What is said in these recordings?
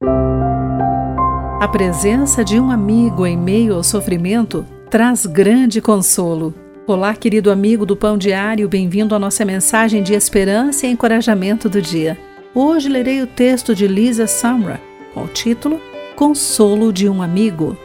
A presença de um amigo em meio ao sofrimento traz grande consolo. Olá, querido amigo do Pão Diário, bem-vindo à nossa mensagem de esperança e encorajamento do dia. Hoje lerei o texto de Lisa Samra com o título Consolo de um Amigo.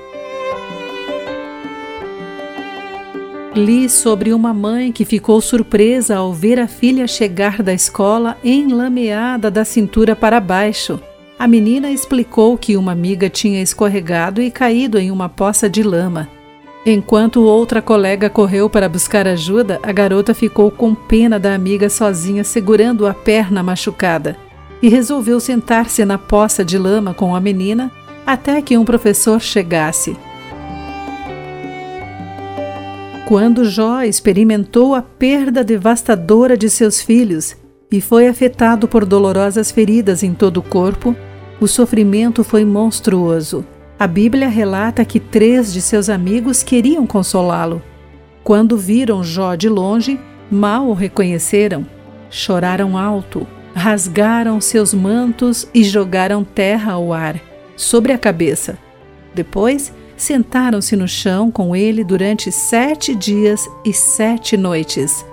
Li sobre uma mãe que ficou surpresa ao ver a filha chegar da escola enlameada da cintura para baixo. A menina explicou que uma amiga tinha escorregado e caído em uma poça de lama. Enquanto outra colega correu para buscar ajuda, a garota ficou com pena da amiga sozinha segurando a perna machucada e resolveu sentar-se na poça de lama com a menina até que um professor chegasse. Quando Jó experimentou a perda devastadora de seus filhos e foi afetado por dolorosas feridas em todo o corpo, o sofrimento foi monstruoso. A Bíblia relata que três de seus amigos queriam consolá-lo. Quando viram Jó de longe, mal o reconheceram. Choraram alto, rasgaram seus mantos e jogaram terra ao ar, sobre a cabeça. Depois, sentaram-se no chão com ele durante sete dias e sete noites.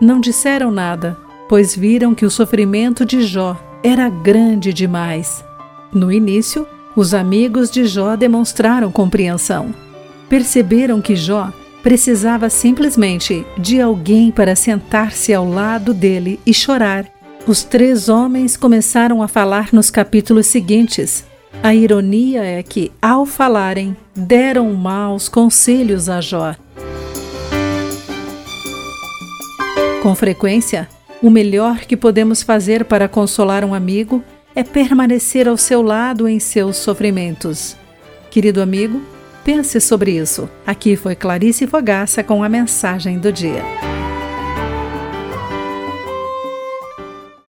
Não disseram nada, pois viram que o sofrimento de Jó era grande demais. No início, os amigos de Jó demonstraram compreensão. Perceberam que Jó precisava simplesmente de alguém para sentar-se ao lado dele e chorar. Os três homens começaram a falar nos capítulos seguintes. A ironia é que, ao falarem, deram maus conselhos a Jó. Com frequência, o melhor que podemos fazer para consolar um amigo é permanecer ao seu lado em seus sofrimentos. Querido amigo, pense sobre isso. Aqui foi Clarice Fogaça com a mensagem do dia.